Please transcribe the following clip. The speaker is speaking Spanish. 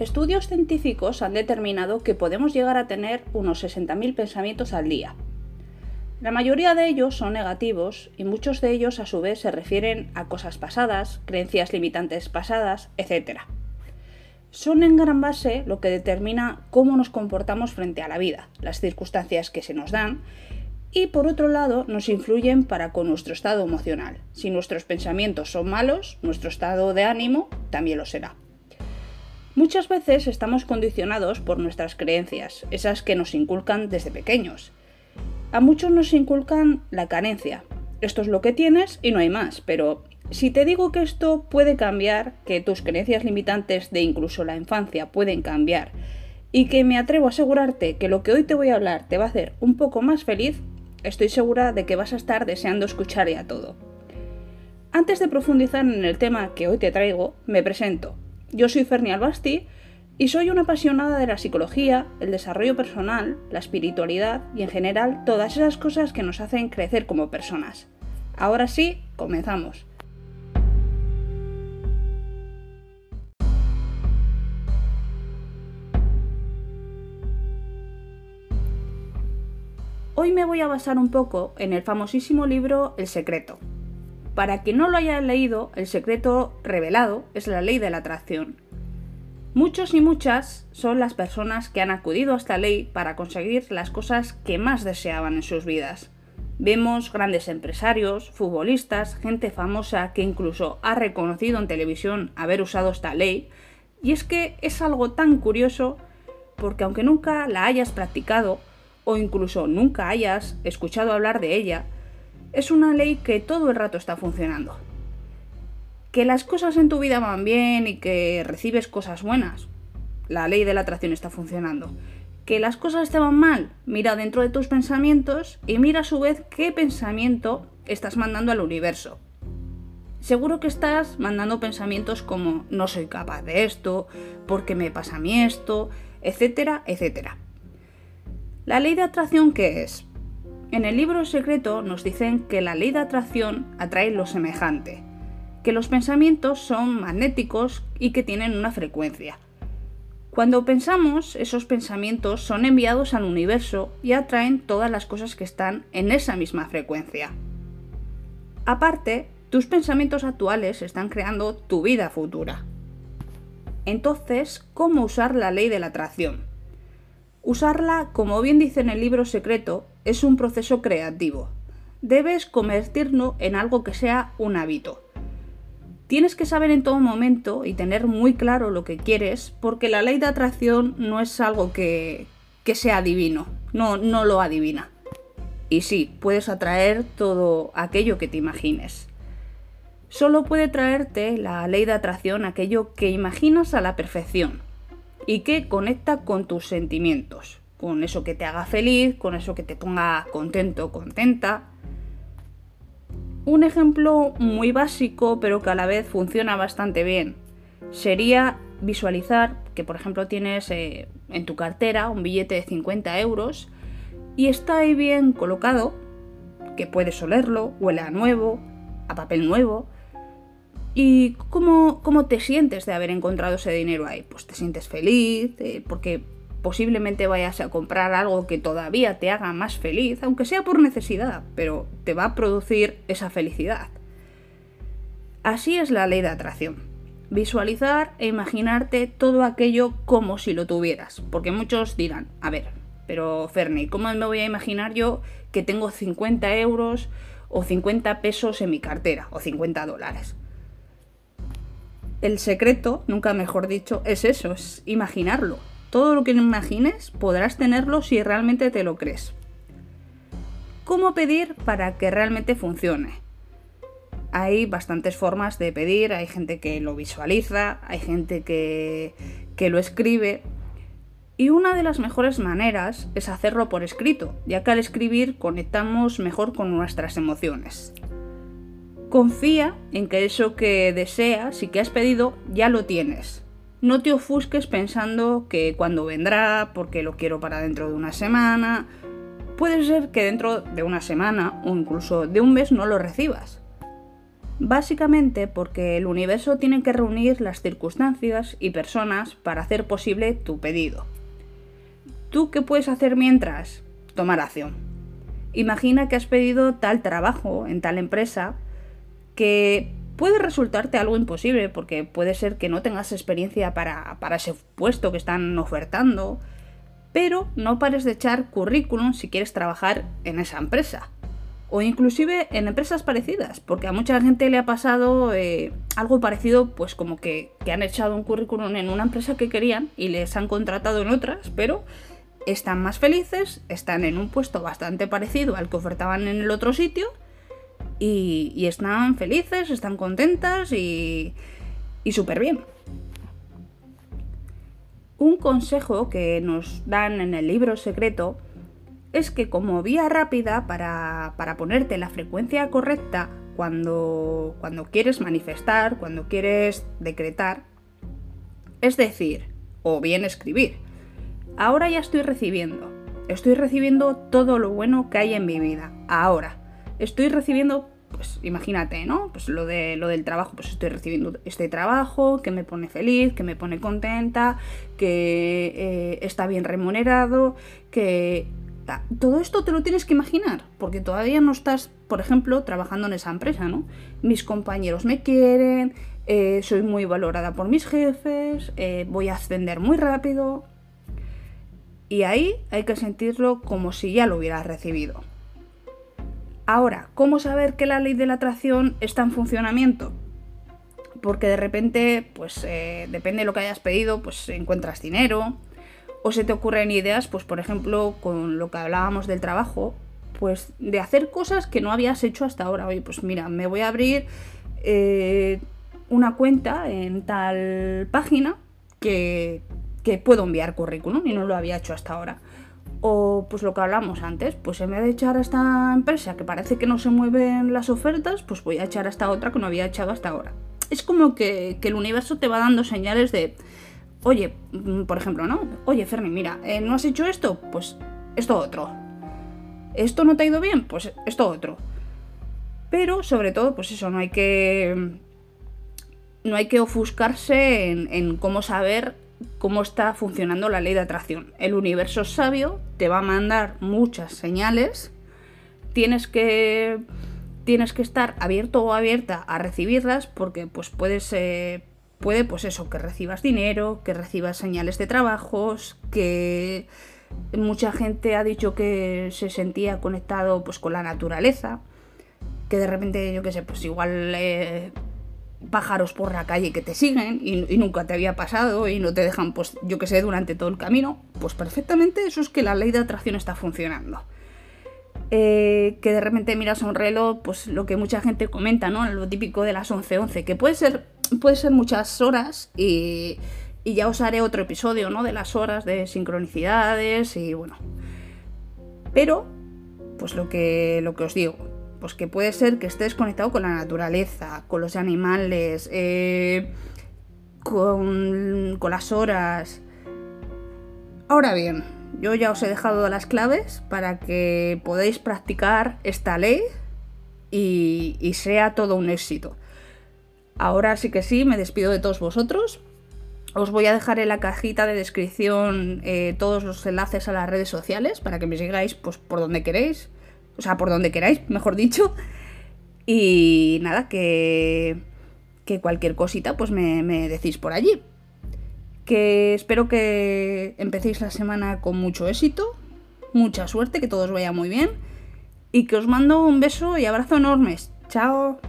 Estudios científicos han determinado que podemos llegar a tener unos 60.000 pensamientos al día. La mayoría de ellos son negativos y muchos de ellos a su vez se refieren a cosas pasadas, creencias limitantes pasadas, etc. Son en gran base lo que determina cómo nos comportamos frente a la vida, las circunstancias que se nos dan y por otro lado nos influyen para con nuestro estado emocional. Si nuestros pensamientos son malos, nuestro estado de ánimo también lo será. Muchas veces estamos condicionados por nuestras creencias, esas que nos inculcan desde pequeños. A muchos nos inculcan la carencia. Esto es lo que tienes y no hay más, pero si te digo que esto puede cambiar, que tus creencias limitantes de incluso la infancia pueden cambiar, y que me atrevo a asegurarte que lo que hoy te voy a hablar te va a hacer un poco más feliz, Estoy segura de que vas a estar deseando escuchar ya todo. Antes de profundizar en el tema que hoy te traigo, me presento. Yo soy Ferni Albasti y soy una apasionada de la psicología, el desarrollo personal, la espiritualidad y en general todas esas cosas que nos hacen crecer como personas. Ahora sí, comenzamos. Hoy me voy a basar un poco en el famosísimo libro El secreto. Para quien no lo haya leído, el secreto revelado es la ley de la atracción. Muchos y muchas son las personas que han acudido a esta ley para conseguir las cosas que más deseaban en sus vidas. Vemos grandes empresarios, futbolistas, gente famosa que incluso ha reconocido en televisión haber usado esta ley, y es que es algo tan curioso porque aunque nunca la hayas practicado, o incluso nunca hayas escuchado hablar de ella, es una ley que todo el rato está funcionando. Que las cosas en tu vida van bien y que recibes cosas buenas, la ley de la atracción está funcionando. Que las cosas te van mal, mira dentro de tus pensamientos y mira a su vez qué pensamiento estás mandando al universo. Seguro que estás mandando pensamientos como no soy capaz de esto, porque me pasa a mí esto, etcétera, etcétera. ¿La ley de atracción qué es? En el libro secreto nos dicen que la ley de atracción atrae lo semejante, que los pensamientos son magnéticos y que tienen una frecuencia. Cuando pensamos, esos pensamientos son enviados al universo y atraen todas las cosas que están en esa misma frecuencia. Aparte, tus pensamientos actuales están creando tu vida futura. Entonces, ¿cómo usar la ley de la atracción? Usarla, como bien dice en el libro secreto, es un proceso creativo. Debes convertirlo en algo que sea un hábito. Tienes que saber en todo momento y tener muy claro lo que quieres, porque la ley de atracción no es algo que, que sea divino, no, no lo adivina. Y sí, puedes atraer todo aquello que te imagines. Solo puede traerte la ley de atracción aquello que imaginas a la perfección, y que conecta con tus sentimientos, con eso que te haga feliz, con eso que te ponga contento contenta. Un ejemplo muy básico pero que a la vez funciona bastante bien sería visualizar que por ejemplo tienes eh, en tu cartera un billete de 50 euros y está ahí bien colocado, que puedes olerlo, huele a nuevo, a papel nuevo, ¿Y cómo, te sientes de haber encontrado ese dinero ahí? Pues te sientes feliz, eh, porque posiblemente vayas a comprar algo que todavía te haga más feliz, aunque sea por necesidad, pero te va a producir esa felicidad. Así es la ley de atracción. Visualizar e imaginarte todo aquello como si lo tuvieras, porque muchos dirán, a ver, pero Fernie, ¿cómo me voy a imaginar yo que tengo 50 euros o 50 pesos en mi cartera o 50 dólares? el secreto, nunca mejor dicho, es eso, es imaginarlo. Todo lo que imagines podrás tenerlo si realmente te lo crees. ¿Cómo pedir para que realmente funcione? Hay bastantes formas de pedir, hay gente que lo visualiza, hay gente que, que lo escribe. Y una de las mejores maneras es hacerlo por escrito, ya que al escribir conectamos mejor con nuestras emociones. Confía en que eso que deseas y que has pedido ya lo tienes. No te ofusques pensando que cuando vendrá, porque lo quiero para dentro de una semana. Puede ser que dentro de una semana o incluso de un mes no lo recibas. Básicamente porque el universo tiene que reunir las circunstancias y personas para hacer posible tu pedido. ¿Tú qué puedes hacer mientras? Tomar acción. Imagina que has pedido tal trabajo en tal empresa que puede resultarte algo imposible porque puede ser que no tengas experiencia para, para ese puesto que están ofertando, pero no pares de echar currículum si quieres trabajar en esa empresa o inclusive en empresas parecidas, porque a mucha gente le ha pasado eh, algo parecido, pues como que, que, han echado un currículum en una empresa que querían y les han contratado en otras, pero están más felices, están en un puesto bastante parecido al que ofertaban en el otro sitio y, están felices, están contentas y, súper bien. Un consejo que nos dan en el libro secreto es que como vía rápida para, ponerte la frecuencia correcta cuando, cuando quieres manifestar, cuando quieres decretar, es decir, o bien escribir, ahora ya estoy recibiendo, estoy recibiendo todo lo bueno que hay en mi vida, ahora, estoy recibiendo, pues imagínate, ¿no? Pues lo, de, lo del trabajo, pues estoy recibiendo este trabajo que me pone feliz, que me pone contenta, que eh, está bien remunerado, que todo esto te lo tienes que imaginar, porque todavía no estás, por ejemplo, trabajando en esa empresa, ¿no? Mis compañeros me quieren, eh, soy muy valorada por mis jefes, eh, voy a ascender muy rápido. Y ahí hay que sentirlo como si ya lo hubieras recibido. Ahora, ¿cómo saber que la ley de la atracción está en funcionamiento? Porque de repente, pues eh, depende de lo que hayas pedido, pues encuentras dinero, o se te ocurren ideas, pues por ejemplo, con lo que hablábamos del trabajo, pues de hacer cosas que no habías hecho hasta ahora. Oye, pues mira, me voy a abrir eh, una cuenta en tal página que, que puedo enviar currículum y no lo había hecho hasta ahora. O pues lo que hablamos antes, pues en vez de echar a esta empresa que parece que no se mueven las ofertas, pues voy a echar a esta otra que no había echado hasta ahora. Es como que, que el universo te va dando señales de, oye, mm, por ejemplo, ¿no? Oye, Fermi, mira, eh, ¿no has hecho esto? Pues esto otro. ¿Esto no te ha ido bien? Pues esto otro. Pero sobre todo, pues eso, no hay que. No hay que ofuscarse en, en cómo saber cómo está funcionando la ley de atracción. El universo sabio, te va a mandar muchas señales. Tienes que. Tienes que estar abierto o abierta a recibirlas porque pues puedes, eh, puede, pues eso, que recibas dinero, que recibas señales de trabajos, que mucha gente ha dicho que se sentía conectado pues con la naturaleza, que de repente, yo qué sé, pues igual eh, pájaros por la calle que te siguen y, nunca te había pasado y no te dejan, pues yo qué sé, durante todo el camino, pues perfectamente eso es que la ley de atracción está funcionando. Eh, que de repente miras a un reloj, pues lo que mucha gente comenta, ¿no? Lo típico de las 11:11, que puede ser puede ser muchas horas y, ya os haré otro episodio, ¿no? De las horas de sincronicidades y bueno. Pero, pues lo que, lo que os digo, pues que puede ser que estés conectado con la naturaleza, con los animales, eh, con, las horas. Ahora bien, yo ya os he dejado las claves para que podáis practicar esta ley y, y sea todo un éxito. Ahora sí que sí, me despido de todos vosotros. Os voy a dejar en la cajita de descripción eh, todos los enlaces a las redes sociales para que me sigáis pues, por donde queréis. O sea, por donde queráis, mejor dicho. Y nada, que, que cualquier cosita pues me, me decís por allí. Que espero que empecéis la semana con mucho éxito, mucha suerte, que todo vaya muy bien. Y que os mando un beso y abrazo enormes. Chao.